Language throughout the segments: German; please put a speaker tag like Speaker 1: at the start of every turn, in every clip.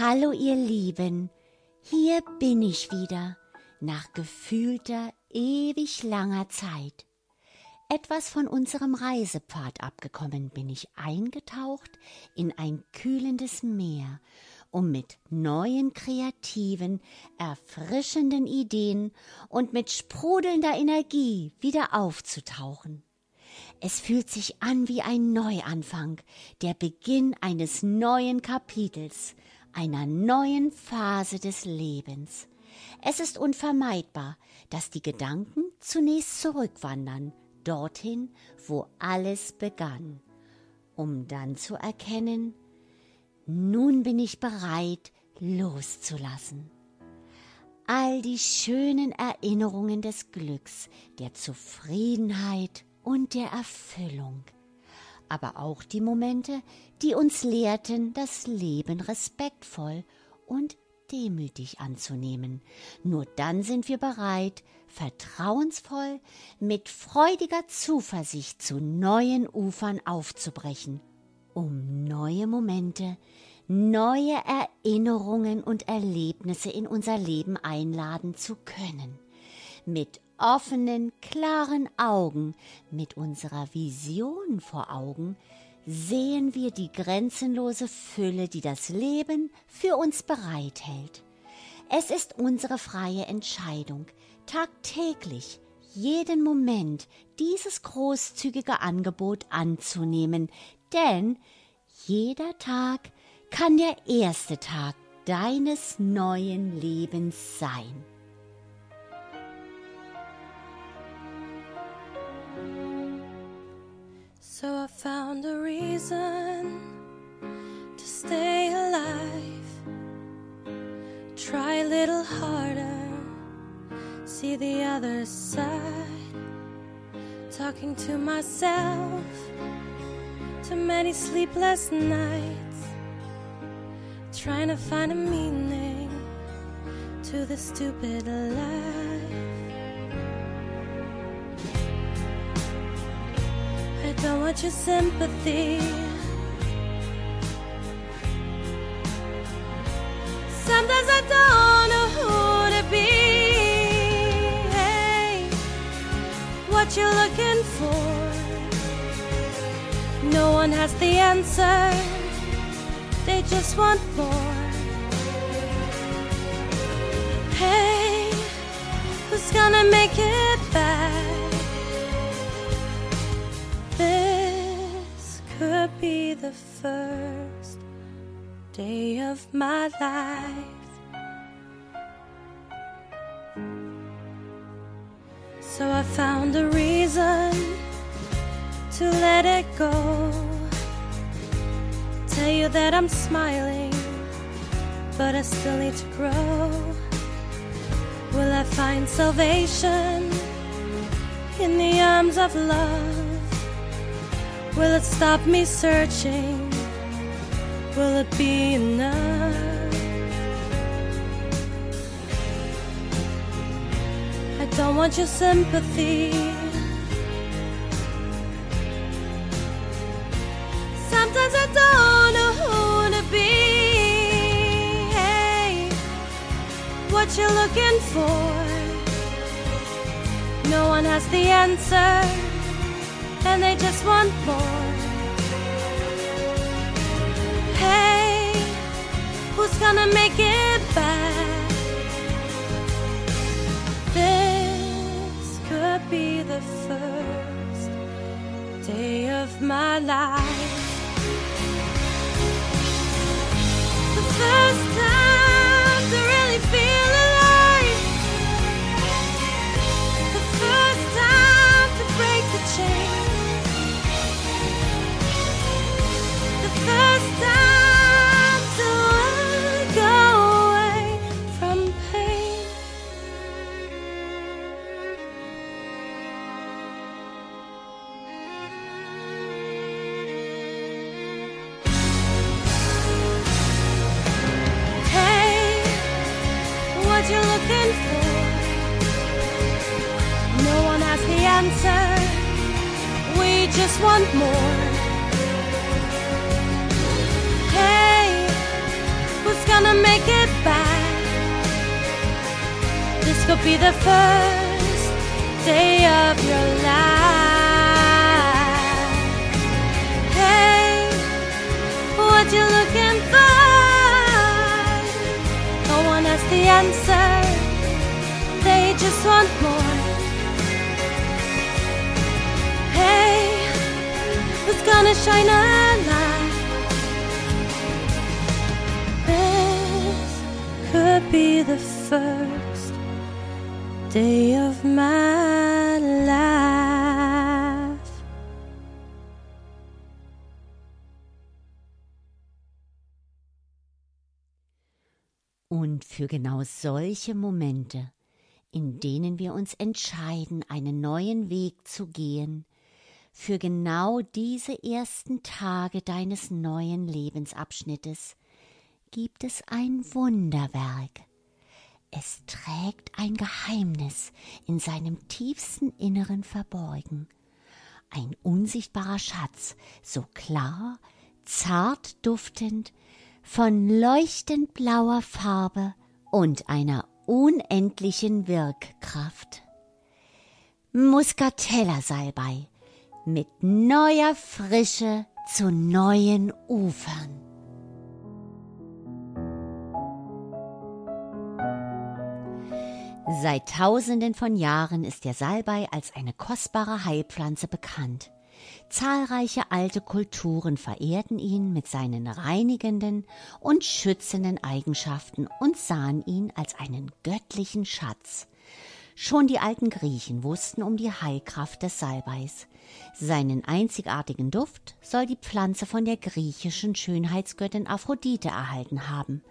Speaker 1: Hallo ihr Lieben, hier bin ich wieder, nach gefühlter, ewig langer Zeit. Etwas von unserem Reisepfad abgekommen bin ich eingetaucht in ein kühlendes Meer, um mit neuen kreativen, erfrischenden Ideen und mit sprudelnder Energie wieder aufzutauchen. Es fühlt sich an wie ein Neuanfang, der Beginn eines neuen Kapitels, einer neuen Phase des Lebens. Es ist unvermeidbar, dass die Gedanken zunächst zurückwandern, dorthin, wo alles begann, um dann zu erkennen, nun bin ich bereit, loszulassen. All die schönen Erinnerungen des Glücks, der Zufriedenheit und der Erfüllung aber auch die Momente, die uns lehrten, das Leben respektvoll und demütig anzunehmen. Nur dann sind wir bereit, vertrauensvoll, mit freudiger Zuversicht zu neuen Ufern aufzubrechen, um neue Momente, neue Erinnerungen und Erlebnisse in unser Leben einladen zu können. Mit offenen, klaren Augen, mit unserer Vision vor Augen, sehen wir die grenzenlose Fülle, die das Leben für uns bereithält. Es ist unsere freie Entscheidung, tagtäglich, jeden Moment dieses großzügige Angebot anzunehmen, denn jeder Tag kann der erste Tag deines neuen Lebens sein.
Speaker 2: Found a reason to stay alive. Try a little harder, see the other side. Talking to myself, too many sleepless nights. Trying to find a meaning to the stupid life. Don't want your sympathy. Sometimes I don't know who to be. Hey, what you looking for? No one has the answer. They just want more. Hey, who's gonna make it the first day of my life. So I found a reason to let it go. Tell you that I'm smiling, but I still need to grow. Will I find salvation in the arms of love? Will it stop me searching? Will it be enough? I don't want your sympathy. Sometimes I don't know who to be. Hey, what you looking for? No one has the answer and they just want more. Hey, who's gonna make it back? This could be the first day of my life. The first just want more. Hey, who's gonna make it back. This could be the first day of your life. Hey, what you looking for? The answer. They just want more. Hey, who's gonna shine a light? This could be the first day of my
Speaker 1: für genau solche Momente, in denen wir uns entscheiden, einen neuen Weg zu gehen, für genau diese ersten Tage deines neuen Lebensabschnittes gibt es ein Wunderwerk. Es trägt ein Geheimnis in seinem tiefsten Inneren verborgen. Ein unsichtbarer Schatz, so klar, zart duftend, von leuchtend blauer Farbe und einer unendlichen Wirkkraft. Muscatella-Salbei mit neuer Frische zu neuen Ufern. Seit Tausenden von Jahren ist der Salbei als eine kostbare Heilpflanze bekannt. Zahlreiche alte Kulturen verehrten ihn mit seinen reinigenden und schützenden Eigenschaften und sahen ihn als einen göttlichen Schatz. Schon die alten Griechen wussten um die Heilkraft des Salbeis. Seinen einzigartigen Duft soll die Pflanze von der griechischen Schönheitsgöttin Aphrodite erhalten haben.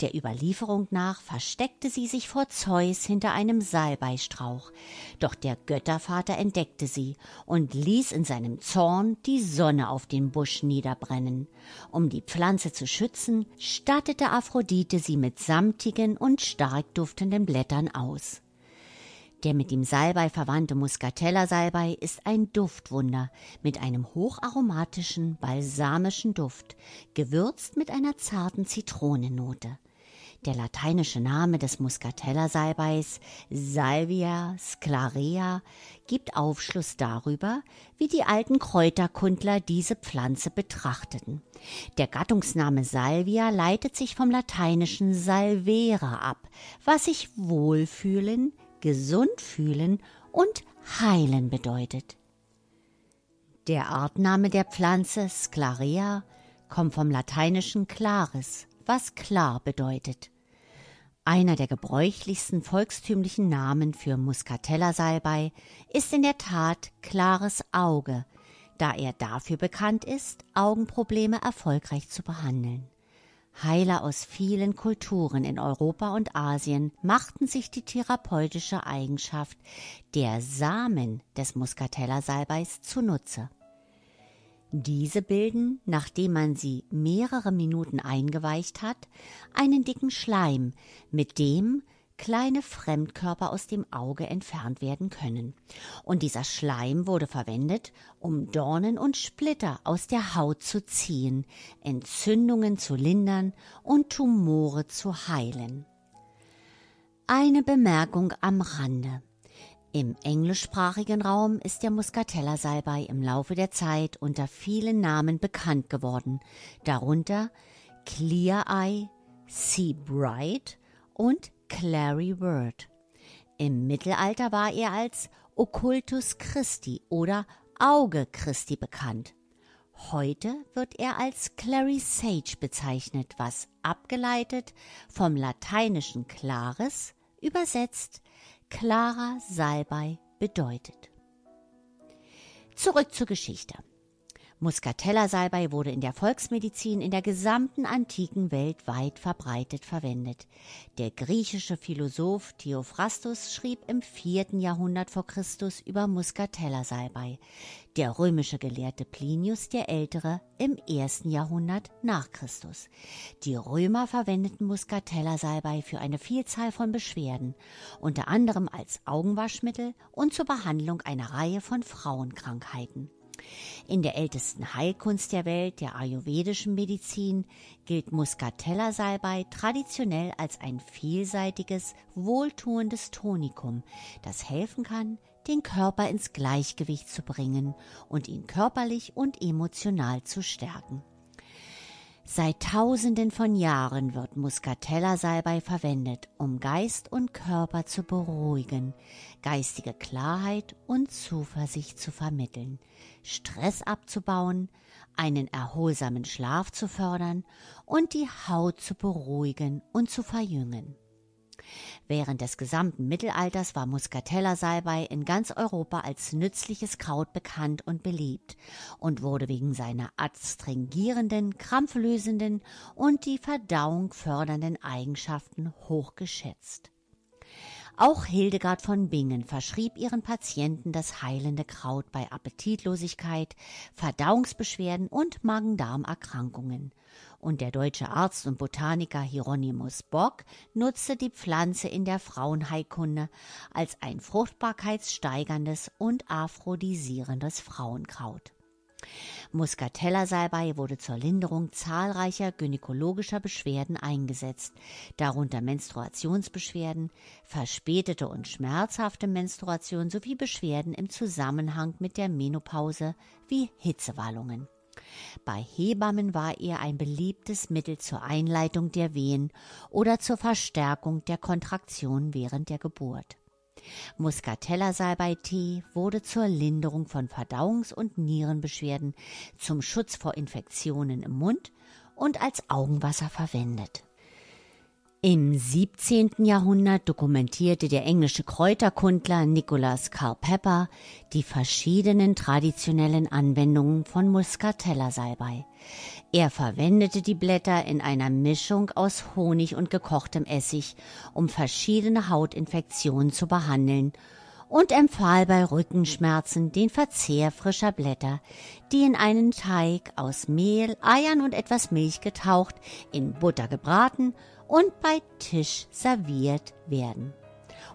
Speaker 1: Der Überlieferung nach versteckte sie sich vor Zeus hinter einem Salbeistrauch, doch der Göttervater entdeckte sie und ließ in seinem Zorn die Sonne auf den Busch niederbrennen. Um die Pflanze zu schützen, stattete Aphrodite sie mit samtigen und stark duftenden Blättern aus. Der mit dem Salbei verwandte Muscatella-Salbei ist ein Duftwunder mit einem hocharomatischen, balsamischen Duft, gewürzt mit einer zarten Zitronennote. Der lateinische Name des Muscatella-Salbeis, Salvia sclarea, gibt Aufschluss darüber, wie die alten Kräuterkundler diese Pflanze betrachteten. Der Gattungsname Salvia leitet sich vom lateinischen salvere ab, was sich wohlfühlen, gesund fühlen und heilen bedeutet. Der Artname der Pflanze Sclarea kommt vom lateinischen claris, was klar bedeutet. Einer der gebräuchlichsten volkstümlichen Namen für Muscatella-Salbei ist in der Tat klares Auge, da er dafür bekannt ist, Augenprobleme erfolgreich zu behandeln. Heiler aus vielen Kulturen in Europa und Asien machten sich die therapeutische Eigenschaft der Samen des Muscatella-Salbeis zunutze. Diese bilden, nachdem man sie mehrere Minuten eingeweicht hat, einen dicken Schleim, mit dem kleine Fremdkörper aus dem Auge entfernt werden können. Und dieser Schleim wurde verwendet, um Dornen und Splitter aus der Haut zu ziehen, Entzündungen zu lindern und Tumore zu heilen. Eine Bemerkung am Rande. Im englischsprachigen Raum ist der Muscatella-Salbei im Laufe der Zeit unter vielen Namen bekannt geworden, darunter Clear Eye, Sea Bright und Clary Word. Im Mittelalter war er als Occultus Christi oder Auge Christi bekannt. Heute wird er als Clary Sage bezeichnet, was abgeleitet vom lateinischen claris übersetzt klarer Salbei bedeutet. Zurück zur Geschichte. Muscatella-Salbei wurde in der Volksmedizin in der gesamten antiken Welt weit verbreitet verwendet. Der griechische Philosoph Theophrastus schrieb im vierten Jahrhundert vor Christus über Muscatella-Salbei. Der römische Gelehrte Plinius der Ältere im ersten Jahrhundert nach Christus. Die Römer verwendeten Muscatella-Salbei für eine Vielzahl von Beschwerden, unter anderem als Augenwaschmittel und zur Behandlung einer Reihe von Frauenkrankheiten. In der ältesten Heilkunst der Welt, der ayurvedischen Medizin, gilt Muscatella-Salbei traditionell als ein vielseitiges, wohltuendes Tonikum, das helfen kann, den Körper ins Gleichgewicht zu bringen und ihn körperlich und emotional zu stärken. Seit Tausenden von Jahren wird Muscatella-Salbei verwendet, um Geist und Körper zu beruhigen, geistige Klarheit und Zuversicht zu vermitteln, Stress abzubauen, einen erholsamen Schlaf zu fördern und die Haut zu beruhigen und zu verjüngen. Während des gesamten Mittelalters war Muscatella-Salbei in ganz Europa als nützliches Kraut bekannt und beliebt und wurde wegen seiner adstringierenden, krampflösenden und die Verdauung fördernden Eigenschaften hochgeschätzt. Auch Hildegard von Bingen verschrieb ihren Patienten das heilende Kraut bei Appetitlosigkeit, Verdauungsbeschwerden und Magen-Darm-Erkrankungen und der deutsche Arzt und Botaniker Hieronymus Bock nutzte die Pflanze in der Frauenheilkunde als ein fruchtbarkeitssteigerndes und aphrodisierendes Frauenkraut. Muscatella-Salbei wurde zur Linderung zahlreicher gynäkologischer Beschwerden eingesetzt, darunter Menstruationsbeschwerden, verspätete und schmerzhafte Menstruation sowie Beschwerden im Zusammenhang mit der Menopause wie Hitzewallungen. Bei Hebammen war er ein beliebtes Mittel zur Einleitung der Wehen oder zur Verstärkung der Kontraktion während der Geburt. Muscatella-Salbei-Tee wurde zur Linderung von Verdauungs- und Nierenbeschwerden, zum Schutz vor Infektionen im Mund und als Augenwasser verwendet. Im 17. Jahrhundert dokumentierte der englische Kräuterkundler Nicholas Culpeper die verschiedenen traditionellen Anwendungen von Muscatella-Salbei. Er verwendete die Blätter in einer Mischung aus Honig und gekochtem Essig, um verschiedene Hautinfektionen zu behandeln und empfahl bei Rückenschmerzen den Verzehr frischer Blätter, die in einen Teig aus Mehl, Eiern und etwas Milch getaucht, in Butter gebraten und bei Tisch serviert werden.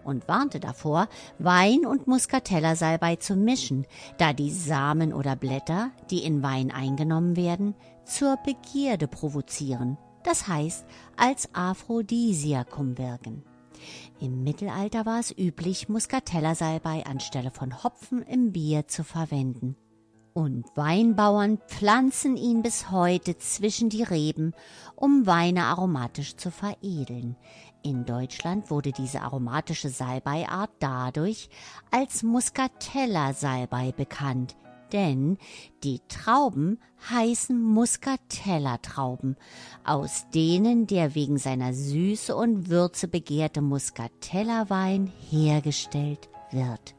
Speaker 1: Und warnte davor, Wein und Muscatella-Salbei zu mischen, da die Samen oder Blätter, die in Wein eingenommen werden, zur Begierde provozieren, das heißt als Aphrodisiakum wirken. Im Mittelalter war es üblich, Muscatella-Salbei anstelle von Hopfen im Bier zu verwenden und Weinbauern pflanzen ihn bis heute zwischen die Reben, um Weine aromatisch zu veredeln. In Deutschland wurde diese aromatische Salbeiart dadurch als Muscatella-Salbei bekannt, denn die Trauben heißen Muscatella-Trauben, aus denen der wegen seiner Süße und Würze begehrte Muscatella-Wein hergestellt wird.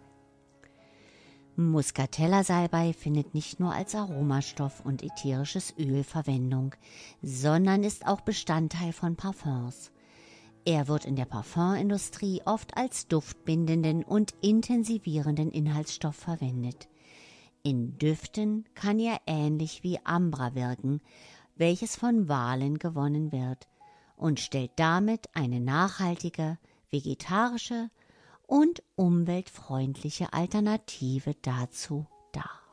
Speaker 1: Muscatella-Salbei findet nicht nur als Aromastoff und ätherisches Öl Verwendung, sondern ist auch Bestandteil von Parfums. Er wird in der Parfumindustrie oft als duftbindenden und intensivierenden Inhaltsstoff verwendet. In Düften kann er ähnlich wie Ambra wirken, welches von Walen gewonnen wird und stellt damit eine nachhaltige, vegetarische und umweltfreundliche Alternative dazu dar.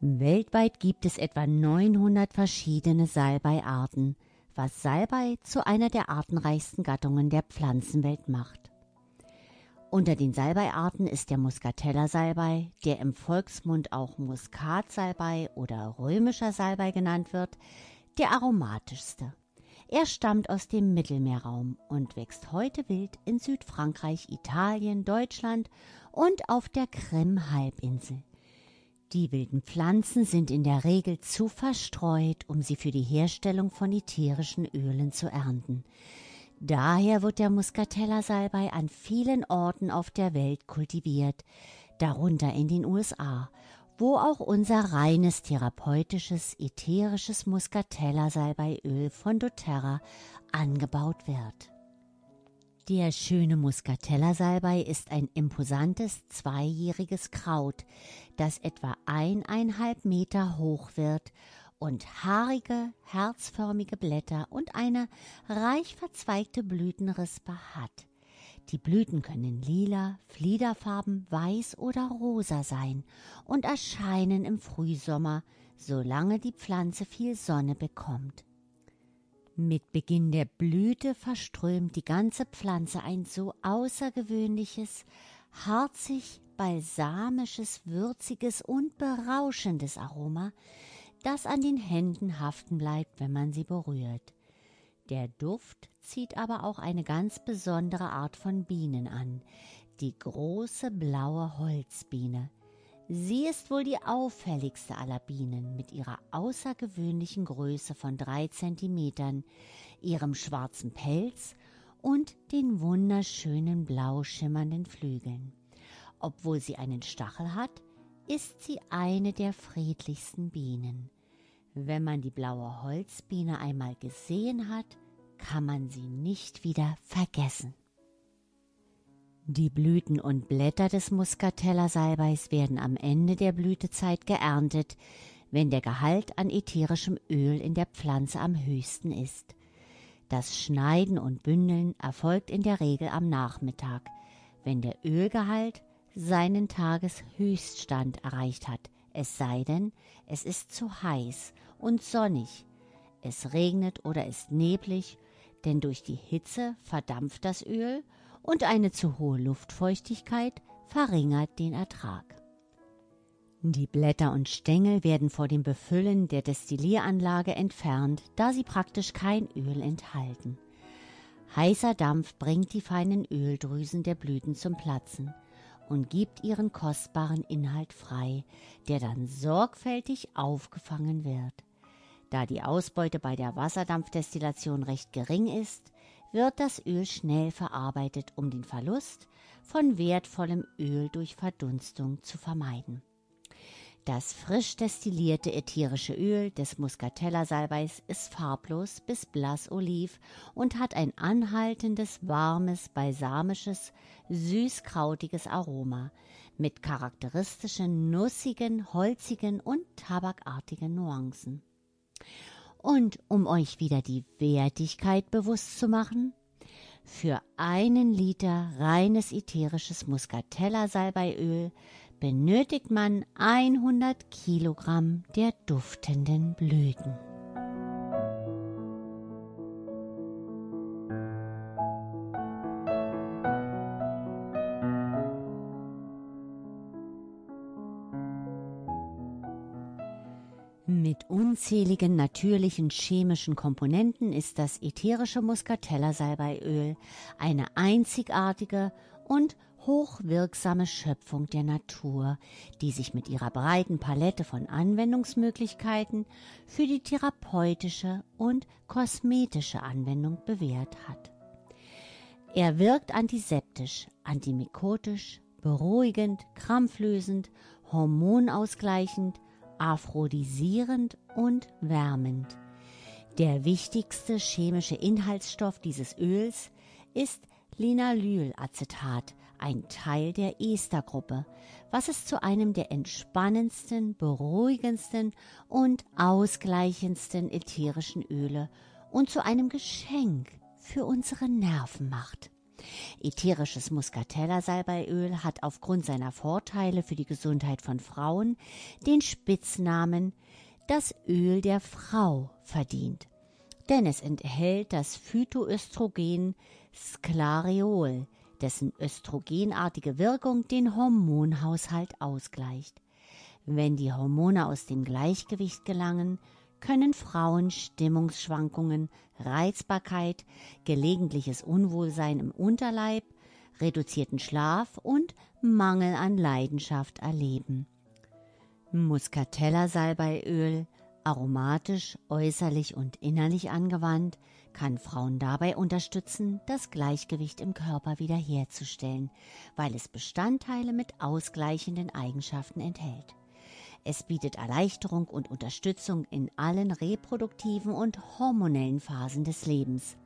Speaker 1: Weltweit gibt es etwa 900 verschiedene Salbeiarten, was Salbei zu einer der artenreichsten Gattungen der Pflanzenwelt macht. Unter den Salbeiarten ist der Muscatella-Salbei, der im Volksmund auch Muskatsalbei oder römischer Salbei genannt wird, der aromatischste. Er stammt aus dem Mittelmeerraum und wächst heute wild in Südfrankreich, Italien, Deutschland und auf der Krim-Halbinsel. Die wilden Pflanzen sind in der Regel zu verstreut, um sie für die Herstellung von ätherischen Ölen zu ernten. Daher wird der Muscatella-Salbei an vielen Orten auf der Welt kultiviert, darunter in den USA, wo auch unser reines therapeutisches ätherisches Muscatella-Salbeiöl von doTERRA angebaut wird. Der schöne Muscatella-Salbei ist ein imposantes zweijähriges Kraut, das etwa eineinhalb Meter hoch wird und haarige, herzförmige Blätter und eine reich verzweigte Blütenrispe hat. Die Blüten können lila, fliederfarben, weiß oder rosa sein und erscheinen im Frühsommer, solange die Pflanze viel Sonne bekommt. Mit Beginn der Blüte verströmt die ganze Pflanze ein so außergewöhnliches, harzig, balsamisches, würziges und berauschendes Aroma, das an den Händen haften bleibt, wenn man sie berührt. Der Duft zieht aber auch eine ganz besondere Art von Bienen an, die große blaue Holzbiene. Sie ist wohl die auffälligste aller Bienen mit ihrer außergewöhnlichen Größe von drei Zentimetern, ihrem schwarzen Pelz und den wunderschönen blau schimmernden Flügeln. Obwohl sie einen Stachel hat, ist sie eine der friedlichsten Bienen. Wenn man die blaue Holzbiene einmal gesehen hat, kann man sie nicht wieder vergessen. Die Blüten und Blätter des Muscatella-Salbeis werden am Ende der Blütezeit geerntet, wenn der Gehalt an ätherischem Öl in der Pflanze am höchsten ist. Das Schneiden und Bündeln erfolgt in der Regel am Nachmittag, wenn der Ölgehalt seinen Tageshöchststand erreicht hat, es sei denn, es ist zu heiß und sonnig, es regnet oder ist neblig, denn durch die Hitze verdampft das Öl und eine zu hohe Luftfeuchtigkeit verringert den Ertrag. Die Blätter und Stängel werden vor dem Befüllen der Destillieranlage entfernt, da sie praktisch kein Öl enthalten. Heißer Dampf bringt die feinen Öldrüsen der Blüten zum Platzen und gibt ihren kostbaren Inhalt frei, der dann sorgfältig aufgefangen wird. Da die Ausbeute bei der Wasserdampfdestillation recht gering ist, wird das Öl schnell verarbeitet, um den Verlust von wertvollem Öl durch Verdunstung zu vermeiden. Das frisch destillierte ätherische Öl des Muscatella-Salbeis ist farblos bis blass oliv und hat ein anhaltendes, warmes, balsamisches, süßkrautiges Aroma mit charakteristischen, nussigen, holzigen und tabakartigen Nuancen. Und um euch wieder die Wertigkeit bewusst zu machen, für einen Liter reines ätherisches Muscatella-Salbeiöl benötigt man 100 Kilogramm der duftenden Blüten. Unzähligen natürlichen chemischen Komponenten ist das ätherische Muscatella-Salbeiöl eine einzigartige und hochwirksame Schöpfung der Natur, die sich mit ihrer breiten Palette von Anwendungsmöglichkeiten für die therapeutische und kosmetische Anwendung bewährt hat. Er wirkt antiseptisch, antimikotisch, beruhigend, krampflösend, hormonausgleichend, aphrodisierend und wärmend. Der wichtigste chemische Inhaltsstoff dieses Öls ist Linalylacetat, ein Teil der Estergruppe, was es zu einem der entspannendsten, beruhigendsten und ausgleichendsten ätherischen Öle und zu einem Geschenk für unsere Nerven macht. Ätherisches Muscatella-Salbeiöl hat aufgrund seiner Vorteile für die Gesundheit von Frauen den Spitznamen das Öl der Frau verdient. Denn es enthält das Phytoöstrogen Sklariol, dessen östrogenartige Wirkung den Hormonhaushalt ausgleicht. Wenn die Hormone aus dem Gleichgewicht gelangen, können Frauen Stimmungsschwankungen, Reizbarkeit, gelegentliches Unwohlsein im Unterleib, reduzierten Schlaf und Mangel an Leidenschaft erleben. Muscatella-Salbeiöl, aromatisch, äußerlich und innerlich angewandt, kann Frauen dabei unterstützen, das Gleichgewicht im Körper wiederherzustellen, weil es Bestandteile mit ausgleichenden Eigenschaften enthält. Es bietet Erleichterung und Unterstützung in allen reproduktiven und hormonellen Phasen des Lebens.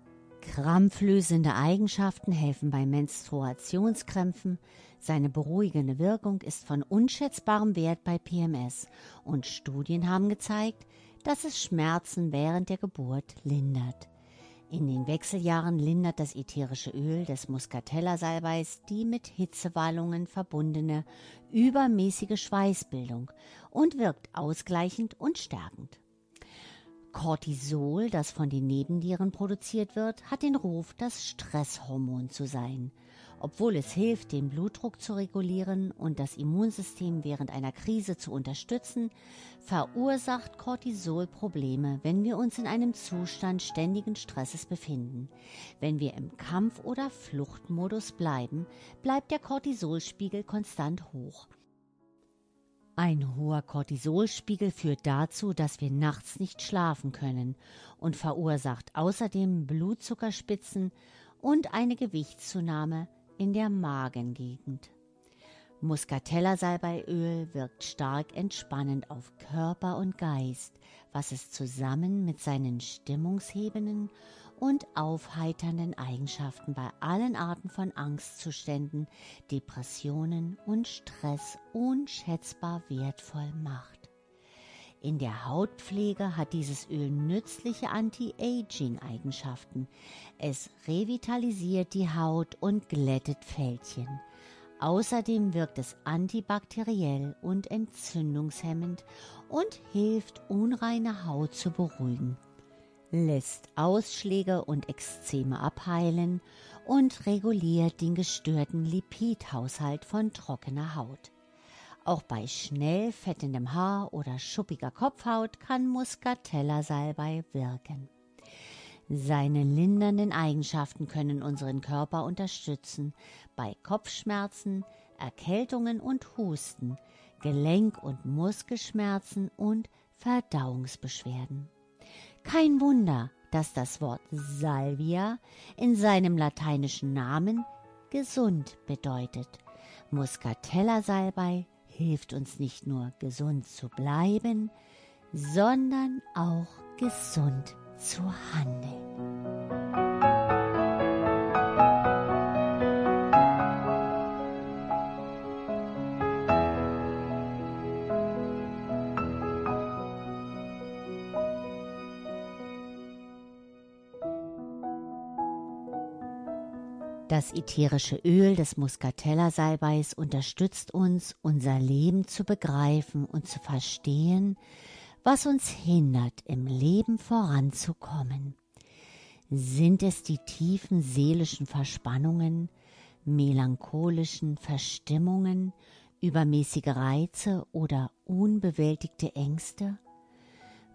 Speaker 1: Krampflösende Eigenschaften helfen bei Menstruationskrämpfen. Seine beruhigende Wirkung ist von unschätzbarem Wert bei PMS und Studien haben gezeigt, dass es Schmerzen während der Geburt lindert. In den Wechseljahren lindert das ätherische Öl des Muscatella-Salbeis die mit Hitzewallungen verbundene übermäßige Schweißbildung und wirkt ausgleichend und stärkend. Cortisol, das von den Nebennieren produziert wird, hat den Ruf, das Stresshormon zu sein. Obwohl es hilft, den Blutdruck zu regulieren und das Immunsystem während einer Krise zu unterstützen, verursacht Cortisol Probleme, wenn wir uns in einem Zustand ständigen Stresses befinden. Wenn wir im Kampf- oder Fluchtmodus bleiben, bleibt der Cortisolspiegel konstant hoch. Ein hoher Cortisolspiegel führt dazu, dass wir nachts nicht schlafen können und verursacht außerdem Blutzuckerspitzen und eine Gewichtszunahme in der Magengegend. Muscatella-Salbeiöl wirkt stark entspannend auf Körper und Geist, was es zusammen mit seinen stimmungshebenden und aufheiternden Eigenschaften bei allen Arten von Angstzuständen, Depressionen und Stress unschätzbar wertvoll macht. In der Hautpflege hat dieses Öl nützliche Anti-Aging-Eigenschaften. Es revitalisiert die Haut und glättet Fältchen. Außerdem wirkt es antibakteriell und entzündungshemmend und hilft, unreine Haut zu beruhigen lässt Ausschläge und Ekzeme abheilen und reguliert den gestörten Lipidhaushalt von trockener Haut. Auch bei schnell fettendem Haar oder schuppiger Kopfhaut kann Muscatella-Salbei wirken. Seine lindernden Eigenschaften können unseren Körper unterstützen bei Kopfschmerzen, Erkältungen und Husten, Gelenk- und Muskelschmerzen und Verdauungsbeschwerden. Kein Wunder, dass das Wort Salvia in seinem lateinischen Namen gesund bedeutet. Muscatella Salbei hilft uns nicht nur gesund zu bleiben, sondern auch gesund zu handeln. Das ätherische Öl des Muscatella-Salbeis unterstützt uns, unser Leben zu begreifen und zu verstehen, was uns hindert, im Leben voranzukommen. Sind es die tiefen seelischen Verspannungen, melancholischen Verstimmungen, übermäßige Reize oder unbewältigte Ängste?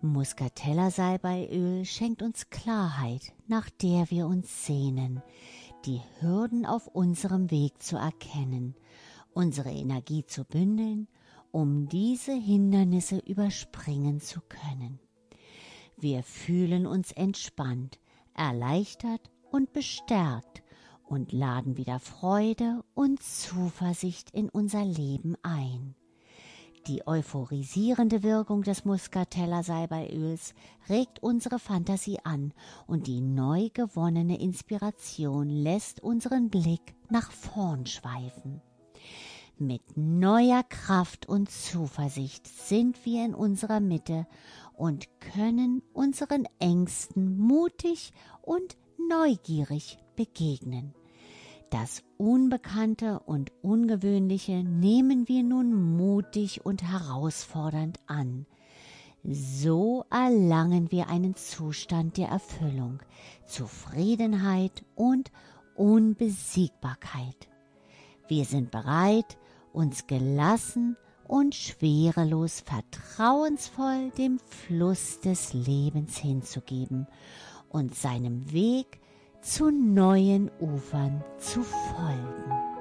Speaker 1: Muscatella-Salbeiöl schenkt uns Klarheit, nach der wir uns sehnen, die Hürden auf unserem Weg zu erkennen, unsere Energie zu bündeln, um diese Hindernisse überspringen zu können. Wir fühlen uns entspannt, erleichtert und bestärkt und laden wieder Freude und Zuversicht in unser Leben ein. Die euphorisierende Wirkung des Muscatella-Salbeiöls regt unsere Fantasie an und die neu gewonnene Inspiration lässt unseren Blick nach vorn schweifen. Mit neuer Kraft und Zuversicht sind wir in unserer Mitte und können unseren Ängsten mutig und neugierig begegnen. Das Unbekannte und Ungewöhnliche nehmen wir nun mutig und herausfordernd an. So erlangen wir einen Zustand der Erfüllung, Zufriedenheit und Unbesiegbarkeit. Wir sind bereit, uns gelassen und schwerelos vertrauensvoll dem Fluss des Lebens hinzugeben und seinem Weg zu neuen Ufern zu folgen.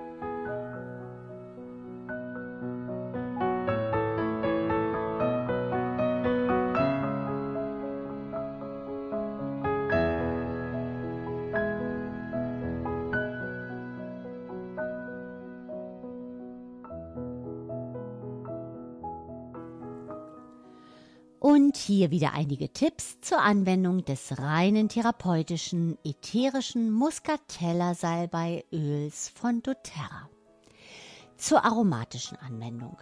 Speaker 1: Hier wieder einige Tipps zur Anwendung des reinen therapeutischen ätherischen Muscatella Salbeiöls von doTERRA. Zur aromatischen Anwendung.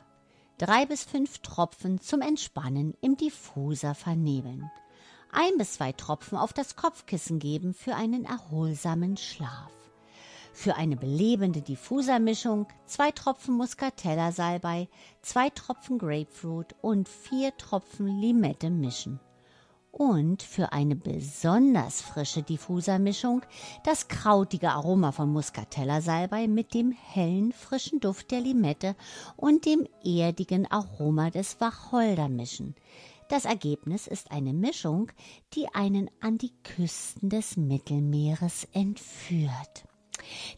Speaker 1: Drei bis fünf Tropfen zum Entspannen im Diffuser vernebeln. Ein bis zwei Tropfen auf das Kopfkissen geben für einen erholsamen Schlaf. Für eine belebende Diffusermischung zwei Tropfen Muscatella Salbei, zwei Tropfen Grapefruit und vier Tropfen Limette mischen. Und für eine besonders frische Diffusermischung das krautige Aroma von Muscatella Salbei mit dem hellen, frischen Duft der Limette und dem erdigen Aroma des Wacholder mischen. Das Ergebnis ist eine Mischung, die einen an die Küsten des Mittelmeeres entführt.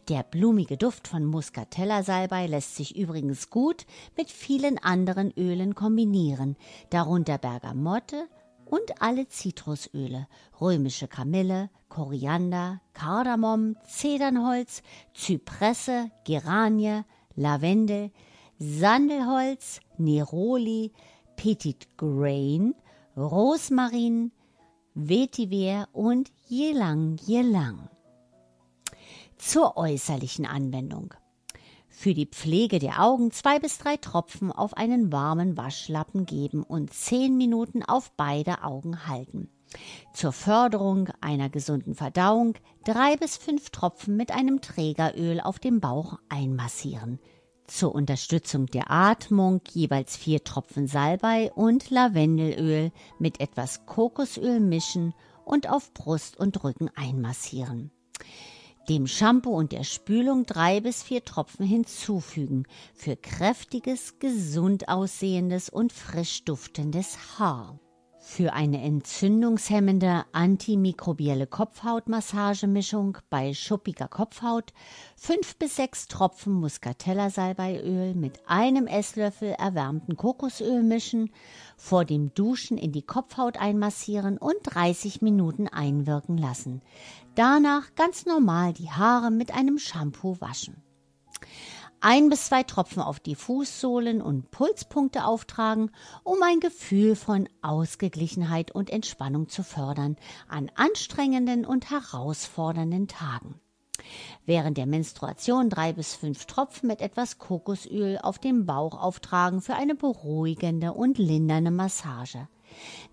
Speaker 1: Der blumige Duft von Muscatella-Salbei lässt sich übrigens gut mit vielen anderen Ölen kombinieren, darunter Bergamotte und alle Zitrusöle, römische Kamille, Koriander, Kardamom, Zedernholz, Zypresse, Geranie, Lavendel, Sandelholz, Neroli, Petit Grain, Rosmarin, Vetiver und Ylang Ylang zur äußerlichen Anwendung. Für die Pflege der Augen zwei bis drei Tropfen auf einen warmen Waschlappen geben und zehn Minuten auf beide Augen halten. Zur Förderung einer gesunden Verdauung drei bis fünf Tropfen mit einem Trägeröl auf dem Bauch einmassieren. Zur Unterstützung der Atmung jeweils vier Tropfen Salbei und Lavendelöl mit etwas Kokosöl mischen und auf Brust und Rücken einmassieren dem Shampoo und der Spülung drei bis vier Tropfen hinzufügen für kräftiges, gesund aussehendes und frisch duftendes Haar. Für eine entzündungshemmende antimikrobielle Kopfhautmassagemischung bei schuppiger Kopfhaut fünf bis sechs Tropfen Muscatella-Salbeiöl mit einem Esslöffel erwärmten Kokosöl mischen, vor dem Duschen in die Kopfhaut einmassieren und 30 Minuten einwirken lassen. Danach ganz normal die Haare mit einem Shampoo waschen ein bis zwei Tropfen auf die Fußsohlen und Pulspunkte auftragen, um ein Gefühl von Ausgeglichenheit und Entspannung zu fördern an anstrengenden und herausfordernden Tagen. Während der Menstruation drei bis fünf Tropfen mit etwas Kokosöl auf dem Bauch auftragen für eine beruhigende und lindernde Massage.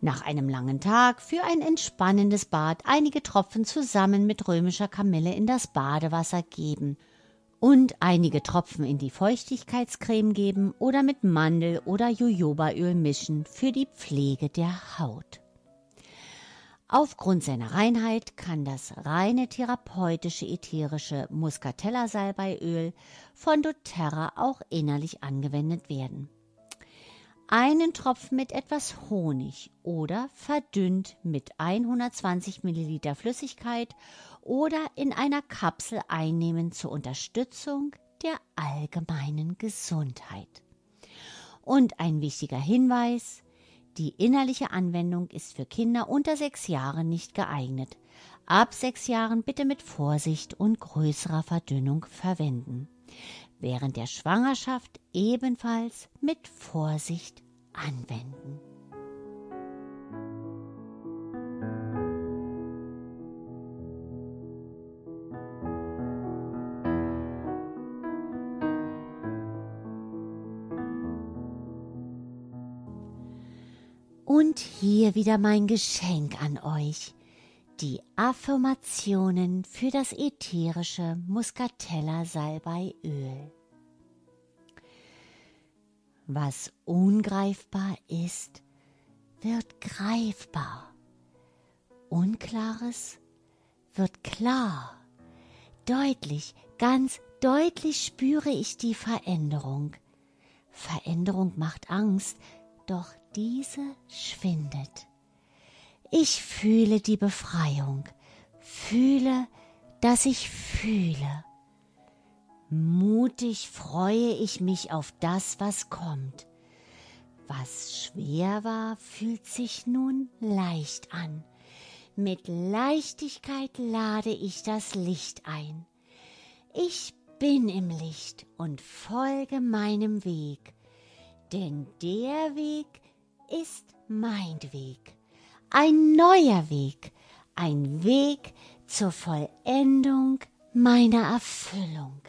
Speaker 1: Nach einem langen Tag für ein entspannendes Bad einige Tropfen zusammen mit römischer Kamille in das Badewasser geben und einige Tropfen in die Feuchtigkeitscreme geben oder mit Mandel- oder Jojobaöl mischen für die Pflege der Haut. Aufgrund seiner Reinheit kann das reine therapeutische ätherische Muscatella-Salbeiöl von doTERRA auch innerlich angewendet werden. Einen Tropfen mit etwas Honig oder verdünnt mit 120 Milliliter Flüssigkeit oder in einer Kapsel einnehmen zur Unterstützung der allgemeinen Gesundheit. Und ein wichtiger Hinweis, die innerliche Anwendung ist für Kinder unter sechs Jahren nicht geeignet. Ab sechs Jahren bitte mit Vorsicht und größerer Verdünnung verwenden. Während der Schwangerschaft ebenfalls mit Vorsicht anwenden. Und hier wieder mein Geschenk an euch. Die Affirmationen für das ätherische Muscatella Salbeiöl. Was ungreifbar ist, wird greifbar. Unklares wird klar. Deutlich, ganz deutlich spüre ich die Veränderung. Veränderung macht Angst, doch diese schwindet. Ich fühle die Befreiung, fühle, dass ich fühle. Mutig freue ich mich auf das, was kommt. Was schwer war, fühlt sich nun leicht an. Mit Leichtigkeit lade ich das Licht ein. Ich bin im Licht und folge meinem Weg, denn der Weg ist mein Weg, ein neuer Weg, ein Weg zur Vollendung meiner Erfüllung.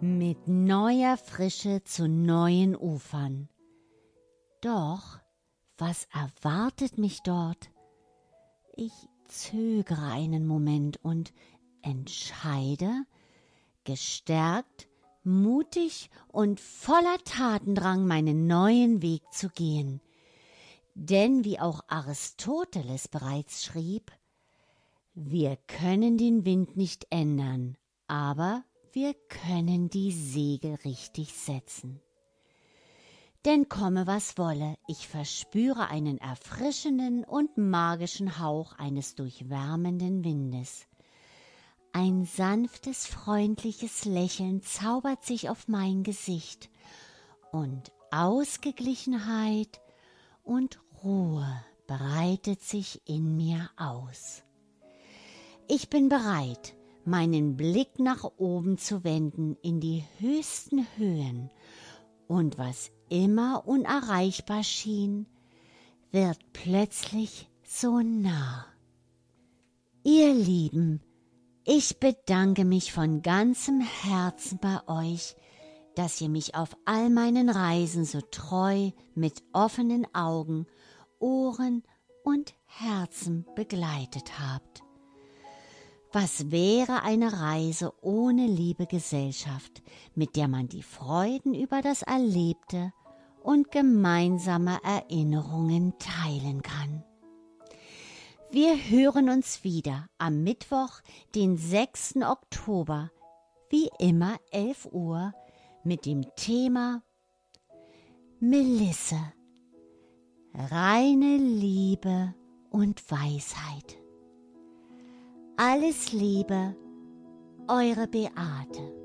Speaker 1: Mit neuer Frische zu neuen Ufern. Doch was erwartet mich dort? Ich zögere einen Moment und entscheide, gestärkt, mutig und voller Tatendrang meinen neuen Weg zu gehen. Denn wie auch Aristoteles bereits schrieb, wir können den Wind nicht ändern, aber wir können die Segel richtig setzen. Denn komme was wolle, ich verspüre einen erfrischenden und magischen Hauch eines durchwärmenden Windes. Ein sanftes, freundliches Lächeln zaubert sich auf mein Gesicht und Ausgeglichenheit und Ruhe breitet sich in mir aus. Ich bin bereit, meinen Blick nach oben zu wenden in die höchsten Höhen und was immer unerreichbar schien, wird plötzlich so nah. Ihr Lieben, ich bedanke mich von ganzem Herzen bei euch, dass ihr mich auf all meinen Reisen so treu mit offenen Augen, Ohren und Herzen begleitet habt. Was wäre eine Reise ohne liebe Gesellschaft, mit der man die Freuden über das Erlebte und gemeinsame Erinnerungen teilen kann? Wir hören uns wieder am Mittwoch, den 6. Oktober, wie immer 11 Uhr, mit dem Thema Melisse, reine Liebe und Weisheit. Alles Liebe, eure Beate.